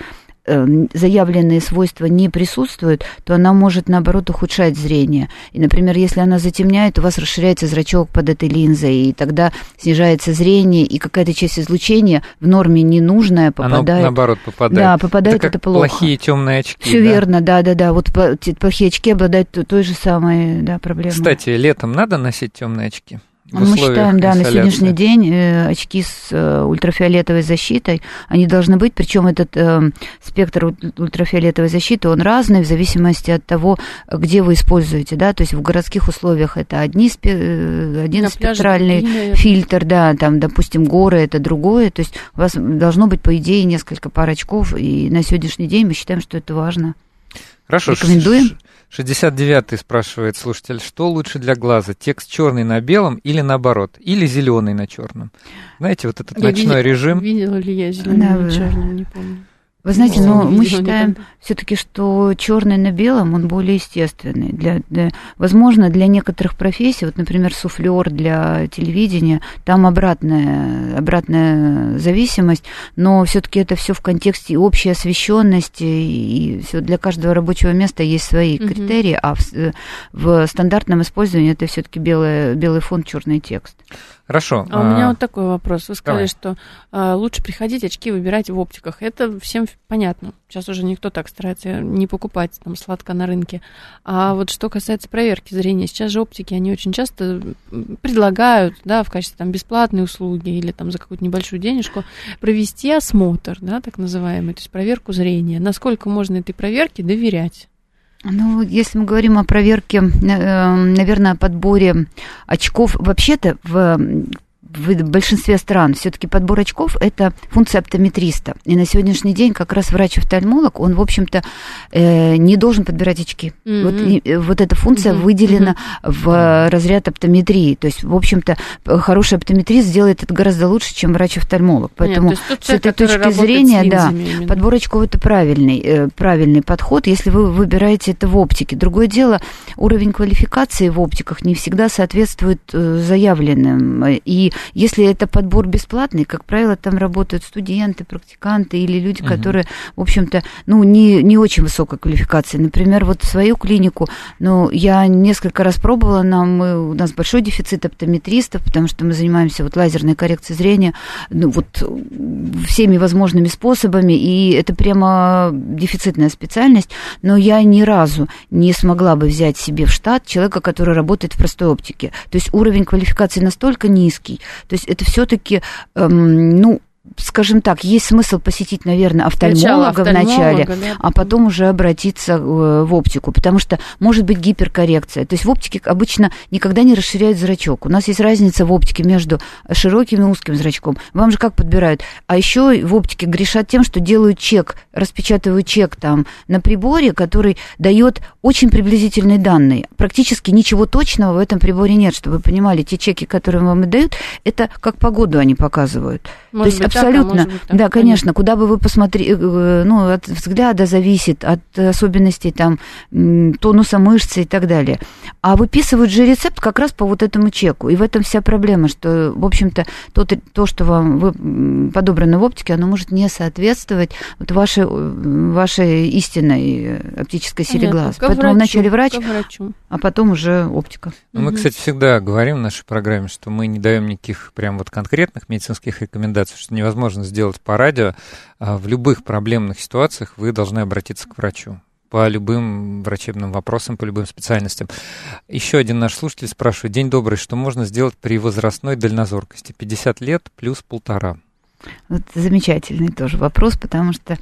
заявленные свойства не присутствуют, то она может, наоборот, ухудшать зрение. И, например, если она затемняет, у вас расширяется зрачок под этой линзой, и тогда снижается зрение, и какая-то часть излучения в норме ненужная попадает. наоборот, попадает. Да, попадает это, это, как плохо. плохие темные очки. Все да? верно, да, да, да. Вот плохие очки обладают той же самой да, проблемой. Кстати, летом надо носить темные очки? Мы считаем, да, на сегодняшний день э, очки с э, ультрафиолетовой защитой, они должны быть, причем этот э, спектр уль- ультрафиолетовой защиты, он разный в зависимости от того, где вы используете, да, то есть в городских условиях это одни спе- э, один На пляже спектральный наверное. фильтр, да, там, допустим, горы это другое, то есть у вас должно быть, по идее, несколько пар очков, и на сегодняшний день мы считаем, что это важно. Хорошо. Рекомендуем? Ш- 69-й спрашивает слушатель, что лучше для глаза, текст черный на белом или наоборот, или зеленый на черном? Знаете, вот этот Я ночной видела- режим. Видела ли я зеленый Да, да. черный, не помню. Вы знаете, ну, мы считаем все-таки, что черный на белом, он более естественный. Для, для- возможно, для некоторых профессий, вот, например, суфлер для телевидения, там обратная, обратная зависимость, но все-таки это все в контексте общей освещенности, и все для каждого рабочего места есть свои Мгм. критерии, а в, с- в стандартном использовании это все-таки белый, белый фон, черный текст. Хорошо. А у меня а, вот такой вопрос. Вы сказали, давай. что а, лучше приходить очки выбирать в оптиках. Это всем понятно. Сейчас уже никто так старается не покупать там сладко на рынке. А вот что касается проверки зрения, сейчас же оптики, они очень часто предлагают, да, в качестве там бесплатной услуги или там за какую-то небольшую денежку провести осмотр, да, так называемый, то есть проверку зрения. Насколько можно этой проверке доверять? Ну, если мы говорим о проверке, наверное, о подборе очков, вообще-то в в большинстве стран все-таки подбор очков – это функция оптометриста. И на сегодняшний день как раз врач-офтальмолог, он, в общем-то, э, не должен подбирать очки. Мгм. Вот, и, э, вот эта функция Мгм, выделена в разряд оптометрии. То есть, в общем-то, хороший оптометрист сделает это гораздо лучше, чем врач-офтальмолог. Поэтому тот с этой точки зрения, да, именно. Подбор очков это правильный, э, правильный подход, если вы выбираете это в оптике. Другое дело, уровень квалификации в оптиках не всегда соответствует э, заявленным. И если это подбор бесплатный, как правило, там работают студенты, практиканты или люди, Мгм. которые, в общем-то, ну, не, не очень высокой квалификации. Например, вот свою клинику, ну, я несколько раз пробовала, нам, мы, у нас большой дефицит оптометристов, потому что мы занимаемся вот лазерной коррекцией зрения, ну, вот э, всеми возможными способами, и это прямо дефицитная специальность, но я ни разу не смогла бы взять себе в штат человека, который работает в простой оптике. То есть уровень квалификации настолько низкий, то есть это все-таки, ну, скажем так, есть смысл посетить, наверное, офтальмолога, Начало вначале, офтальмолога, да, а потом уже обратиться э, в оптику, потому что может быть гиперкоррекция. То есть в оптике обычно никогда не расширяют зрачок. У нас есть разница в оптике между широким и узким зрачком. Вам же как подбирают? А еще в оптике грешат тем, что делают чек, распечатывают чек там на приборе, который дает очень приблизительные данные. Практически ничего точного в этом приборе нет, чтобы вы понимали, те чеки, которые вам и дают, это как погоду они показывают. Может То есть быть так, а абсолютно, быть так, да, конечно, куда бы вы посмотрели, ну, от взгляда зависит, от особенностей там тонуса мышцы и так далее. А выписывают же рецепт как раз по вот этому чеку. И в этом вся проблема, что, в общем-то, то, то что вам вы, подобрано в оптике, оно может не соответствовать вот вашей, вашей истинной оптической силе глаз. Поэтому врачу, вначале врач, а потом уже оптика. Ну, Мы, кстати, всегда говорим в нашей программе, что мы не даем никаких прям вот конкретных медицинских рекомендаций, что невозможно сделать по радио. А В любых проблемных ситуациях вы должны обратиться к врачу по любым врачебным вопросам, по любым специальностям. Еще один наш слушатель спрашивает, день добрый, что можно сделать при возрастной дальнозоркости? 50 лет плюс полтора. Вот замечательный тоже вопрос, потому что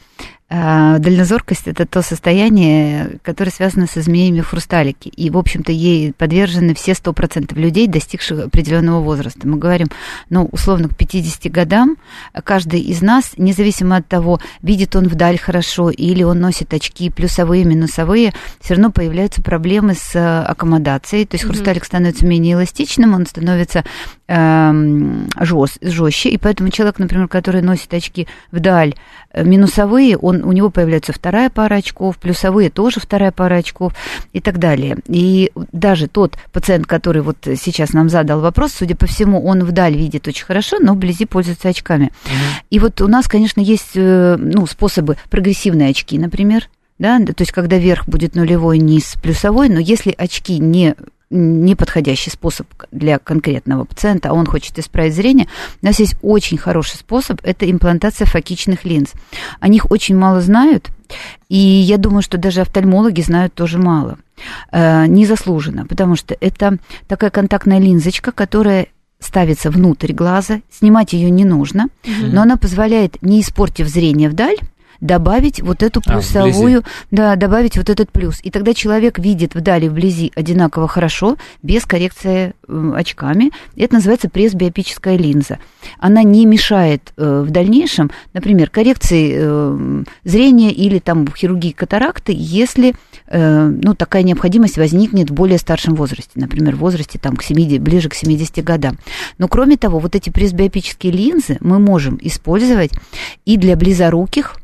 э, дальнозоркость это то состояние, которое связано с изменениями в хрусталике. И, в общем-то, ей подвержены все 100% людей, достигших определенного возраста. Мы говорим, ну, условно, к 50 годам каждый из нас, независимо от того, видит он вдаль хорошо или он носит очки плюсовые, минусовые, все равно появляются проблемы с э, аккомодацией. То есть Мгм. хрусталик становится менее эластичным, он становится эм, жест, жестче, и поэтому человек, например, который носит очки вдаль э, минусовые, он, у него появляется вторая пара очков, плюсовые тоже вторая пара очков и так далее. И даже тот пациент, который вот сейчас нам задал вопрос, судя по всему, он вдаль видит очень хорошо, но вблизи пользуется очками. И вот у нас, конечно, есть э, ну, способы прогрессивные очки, например, да, то есть когда верх будет нулевой, низ плюсовой, но если очки не неподходящий способ для конкретного пациента, а он хочет исправить зрение, у нас есть очень хороший способ, это имплантация фокичных линз. О них очень мало знают, и я думаю, что даже офтальмологи знают тоже мало. Э, незаслуженно, потому что это такая контактная линзочка, которая ставится внутрь глаза, снимать ее не нужно, Мгм. но она позволяет, не испортив зрение вдаль, добавить вот эту А, плюсовую, да, добавить вот этот плюс. И тогда человек видит вдали, вблизи одинаково хорошо, без коррекции э, очками. Это называется пресбиопическая линза. Она не мешает э, в дальнейшем, например, коррекции э, зрения или там хирургии катаракты, если ну, такая необходимость возникнет в более старшем возрасте, например, в возрасте там, к 70, ближе к 70 годам. Но кроме того, вот эти пресбиопические линзы мы можем использовать и для близоруких,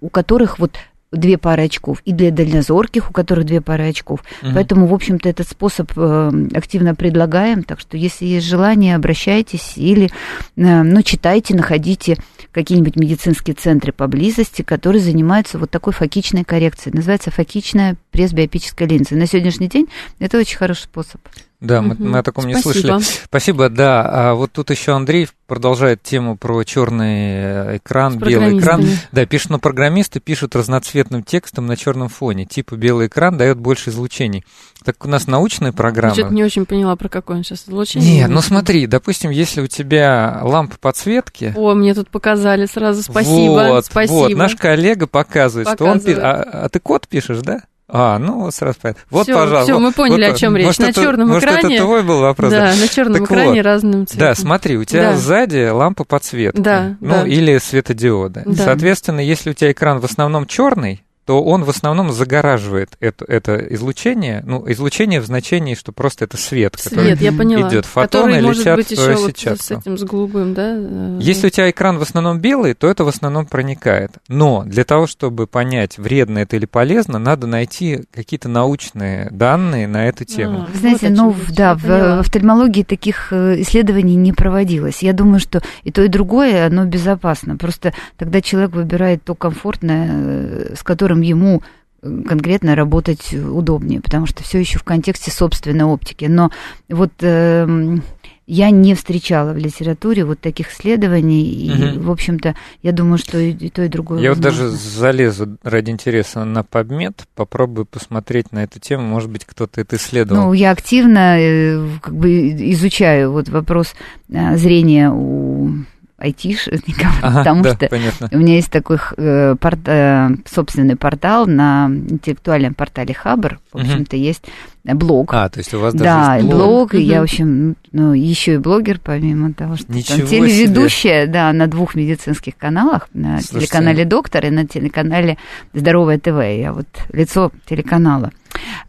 у которых вот две пары очков, и для дальнозорких, у которых две пары очков. Мгм. Поэтому, в общем-то, этот способ э, активно предлагаем. Так что, если есть желание, обращайтесь или, э, ну, читайте, находите какие-нибудь медицинские центры поблизости, которые занимаются вот такой фокичной коррекцией. Называется фокичная пресбиопическая линза. На сегодняшний день это очень хороший способ. Да, мы, мы о таком не Спасибо. слышали. Спасибо, да. А вот тут еще Андрей продолжает тему про черный экран, С белый экран. Да, пишут, но программисты пишут разноцветным текстом на черном фоне. Типа белый экран дает больше излучений. Так у нас научная Я программа. что-то не очень поняла, про какое он сейчас излучение. Нет, ну смотри, допустим, если у тебя лампа подсветки, О, мне тут показали сразу. Спасибо. вот, спасибо. вот, наш коллега показывает, что он... Показывает. А, а ты код пишешь, да? А, ну вот сразу понятно. Вот, Всё, пожалуйста. всё, мы поняли, вот, о чем речь. может, На это- чёрном может, экране- это твой был вопрос? Да, на черном Так экране вот. разным цветом. Да, смотри, у тебя Да. сзади лампа подсветки. Да, ну, да. или светодиоды. Да. Соответственно, если у тебя экран в основном черный, то он в основном загораживает это, это излучение. Ну, излучение в значении, что просто это свет, который Свет, я поняла. идет. Фотоны Который может летят быть в твою еще вот сетчатку. с этим, с голубым, да? э, Если у тебя экран в основном белый, то это в основном проникает. Но для того, чтобы понять, вредно это или полезно, надо найти какие-то научные данные на эту тему. А, Вы знаете, вот ну, да, в, в офтальмологии таких э, исследований не проводилось. Я думаю, что и то, и другое, оно безопасно. Просто тогда человек выбирает то комфортное, э, с которым ему э, конкретно работать удобнее, потому что все еще в контексте собственной оптики. Но вот эм, я не встречала в литературе вот таких исследований, и, Мгм. в общем-то, я думаю, что и, и то, и другое. Я вот даже возможно. залезу ради интереса на PubMed, попробую посмотреть на эту тему, может быть, кто-то это исследовал. Ну, я активно э, как бы изучаю вот вопрос э, зрения у айтишников, Ага, потому да, что понятно. у меня есть такой э, порт- э, собственный портал на интеллектуальном портале Хабр. В общем-то, есть блог. А, то есть у вас да, даже и есть блог, и я, в общем, ну, еще и блогер, помимо того, что Ничего там телеведущая, да, на двух медицинских каналах, на Слушайте. телеканале «Доктор» и на телеканале «Здоровое ТВ». Я вот лицо телеканала.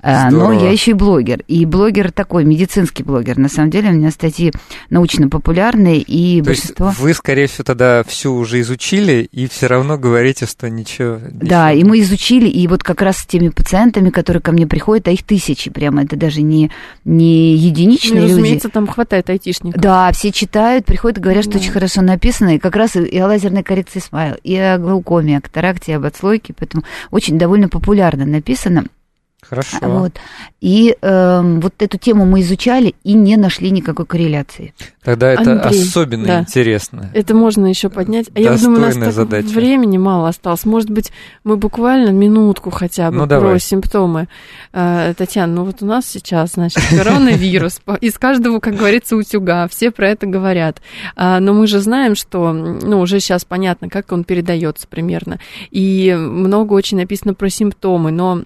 Но Здорово. я еще и блогер. И блогер такой, медицинский блогер. На самом деле у меня статьи научно-популярные, и То есть большинство... вы, скорее всего, тогда всю уже изучили и все равно говорите, что ничего... Да, ничего. и мы изучили, и вот как раз с теми пациентами, которые ко мне приходят, а их тысячи прямо, это даже не, не Ну, единичные и, люди. разумеется, там хватает айтишников. Да, все читают, приходят и говорят, что Да. очень хорошо написано, и как раз и о лазерной коррекции смайл, и о глаукоме, о катаракте, и об отслойке, поэтому очень довольно популярно написано. Хорошо. Вот. И эм, вот эту тему мы изучали и не нашли никакой корреляции. Тогда это Андрей, особенно да. интересно. Это можно еще поднять. А я думаю, у нас так задача. времени мало осталось. Может быть, мы буквально минутку хотя бы Ну, про давай. симптомы. Э, Татьяна, ну вот у нас сейчас, значит, коронавирус. Из каждого, как говорится, утюга. Все про это говорят. А, Но мы же знаем, что, ну, уже сейчас понятно, как он передается примерно. И много очень написано про симптомы, но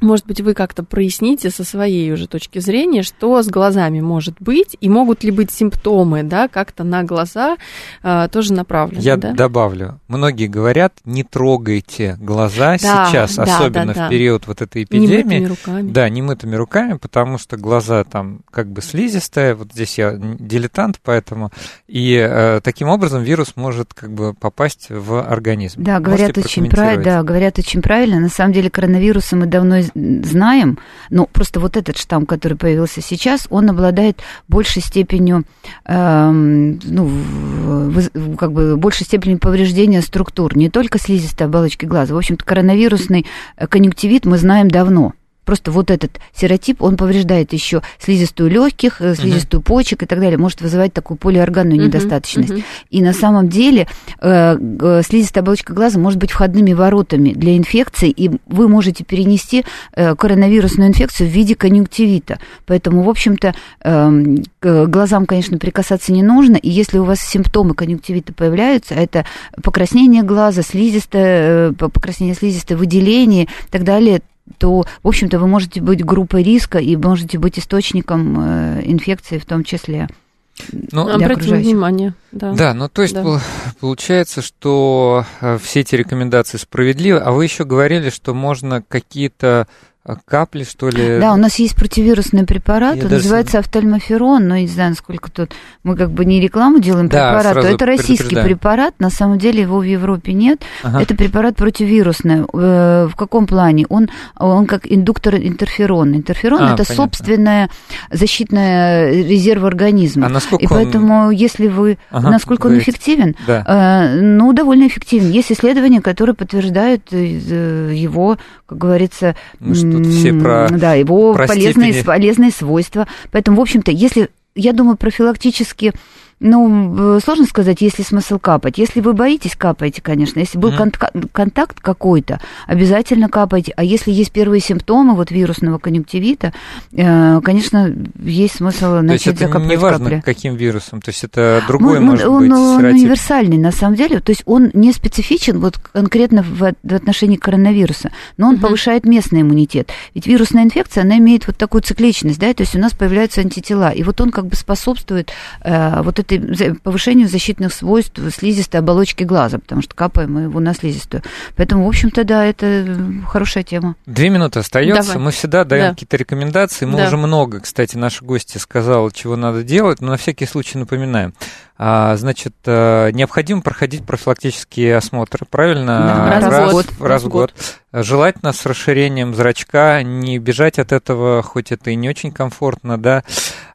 может быть, вы как-то проясните со своей уже точки зрения, что с глазами может быть, и могут ли быть симптомы, да, как-то на глаза а, тоже направлены, Я да? добавлю. Многие говорят, не трогайте глаза Да, сейчас, да, особенно да, да. в период вот этой Немытыми эпидемии. руками. Да, немытыми руками, потому что глаза там как бы слизистая. Вот здесь я дилетант, поэтому. И э, таким образом вирус может как бы попасть в организм. Да, говорят очень правильно. прокомментировать? Да, говорят очень правильно. На самом деле коронавируса мы давно из- знаем, но просто вот этот штамм, который появился сейчас, он обладает большей степенью, эм, ну, как бы большей степенью повреждения структур, не только слизистой оболочки глаза. В общем-то, коронавирусный э, конъюнктивит мы знаем давно. Просто вот этот серотип, он повреждает еще слизистую легких, э, слизистую почек и так далее, может вызывать такую полиорганную Мгм, недостаточность. мгм. И на самом деле э, г- слизистая оболочка глаза может быть входными воротами для инфекции, и вы можете перенести э, коронавирусную инфекцию в виде конъюнктивита. Поэтому, в общем-то, эм, к глазам, конечно, прикасаться не нужно. И если у вас симптомы конъюнктивита появляются, это покраснение глаза, слизистое, э, покраснение слизистое, выделение и так далее, то, в общем-то, вы можете быть группой риска и можете быть источником э, инфекции в том числе. Ну, для Обратим окружающих. внимание, да. Да, ну то есть Да. пол- получается, что э, все эти рекомендации справедливы, а вы еще говорили, что можно какие-то капли, что ли? Да, у нас есть противирусный препарат, Я он даже- называется офтальмоферон, но не знаю, насколько тут мы как бы не рекламу делаем Да, препарату, это российский препарат, на самом деле его в Европе нет, Ага. это препарат противирусный. Э, В каком плане? Он, он как индуктор интерферона. Интерферон А, это понятно. собственная защитная резерв организма. А насколько И он- поэтому, если вы, Ага, насколько он говорите. эффективен, Да. Э, Ну, довольно эффективен. Есть исследования, которые подтверждают э, его, как говорится, ж тут все про- да, его про полезные, степени. полезные свойства. Поэтому, в общем-то, если, я думаю, профилактически, ну, сложно сказать, есть ли смысл капать. Если вы боитесь, капайте, конечно. Если был Мгм. контак- контакт какой-то, обязательно капайте. А если есть первые симптомы вот вирусного конъюнктивита, э, конечно, есть смысл То есть начать это не важно, капли. каким вирусом, то есть это другой Ну, может он, быть он серотип. универсальный, на самом деле. То есть он не специфичен вот конкретно в, в отношении коронавируса, но он Мгм. повышает местный иммунитет. Ведь вирусная инфекция, она имеет вот такую цикличность, да, то есть у нас появляются антитела, и вот он как бы способствует э, вот этой за- повышению защитных свойств слизистой оболочки глаза, потому что капаем мы его на слизистую. Поэтому, в общем-то, да, это хорошая тема. Две минуты остается. Давай. Мы всегда даем Да. какие-то рекомендации. Мы Да. уже много, кстати, наши гости сказал, чего надо делать, но на всякий случай напоминаем. А, значит, э, необходимо проходить профилактические осмотры, правильно? Да, раз в год. Раз в год. Желательно с расширением зрачка, не бежать от этого, хоть это и не очень комфортно, да.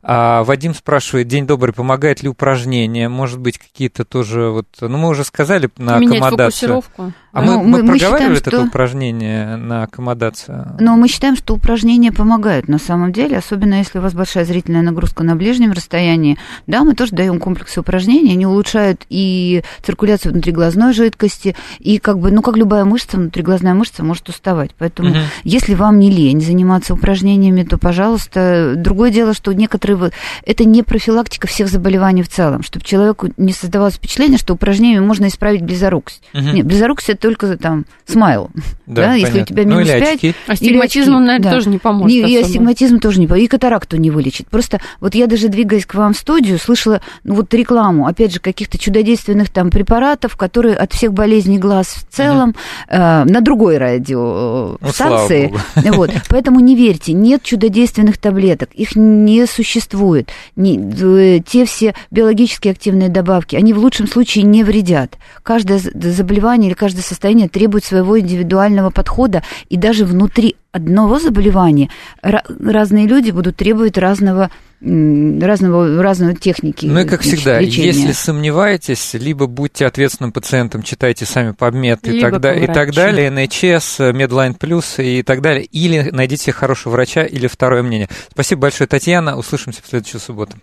А, Вадим спрашивает, день добрый, помогает ли упражнения? Может быть, какие-то тоже вот... Ну, мы уже сказали на Менять аккомодацию. фокусировку. А Ну, мы, мы- мы проговаривали считаем, это что- упражнение на аккомодацию? Но мы считаем, что упражнения помогают на самом деле, особенно если у вас большая зрительная нагрузка на ближнем расстоянии. Да, мы тоже даем комплексы упражнений, они улучшают и циркуляцию внутриглазной жидкости, и как бы, ну, как любая мышца, внутриглазная мышца может уставать. Поэтому, Мгм. если вам не лень заниматься упражнениями, то, пожалуйста, другое дело, что некоторые которые... Это не профилактика всех заболеваний в целом, чтобы человеку не создавалось впечатление, что упражнениями можно исправить близорукость. Угу. Нет, близорукость это только там смайл. Да, да если у тебя ну, минус ну, 5... Очки. Астигматизм, он, наверное, да. тоже не поможет. Не, и астигматизм тоже не поможет. И катаракту не вылечит. Просто вот я даже двигаясь к вам в студию, слышала ну, вот рекламу, опять же, каких-то чудодейственных там препаратов, которые от всех болезней глаз в целом, угу. э, на другой радиостанции. Ну, вот. Поэтому не верьте, нет чудодейственных таблеток, их не существует. Не, э, те все биологически активные добавки, они в лучшем случае не вредят. Каждое заболевание или каждое состояние требует своего индивидуального подхода, и даже внутри одного заболевания разные люди будут требовать разного разного, разного техники. Ну и как всегда, лечения. если сомневаетесь, либо будьте ответственным пациентом, читайте сами PubMed и, так, и так далее, NHS, Medline Plus и так далее, или найдите хорошего врача или второе мнение. Спасибо большое, Татьяна, услышимся в следующую субботу.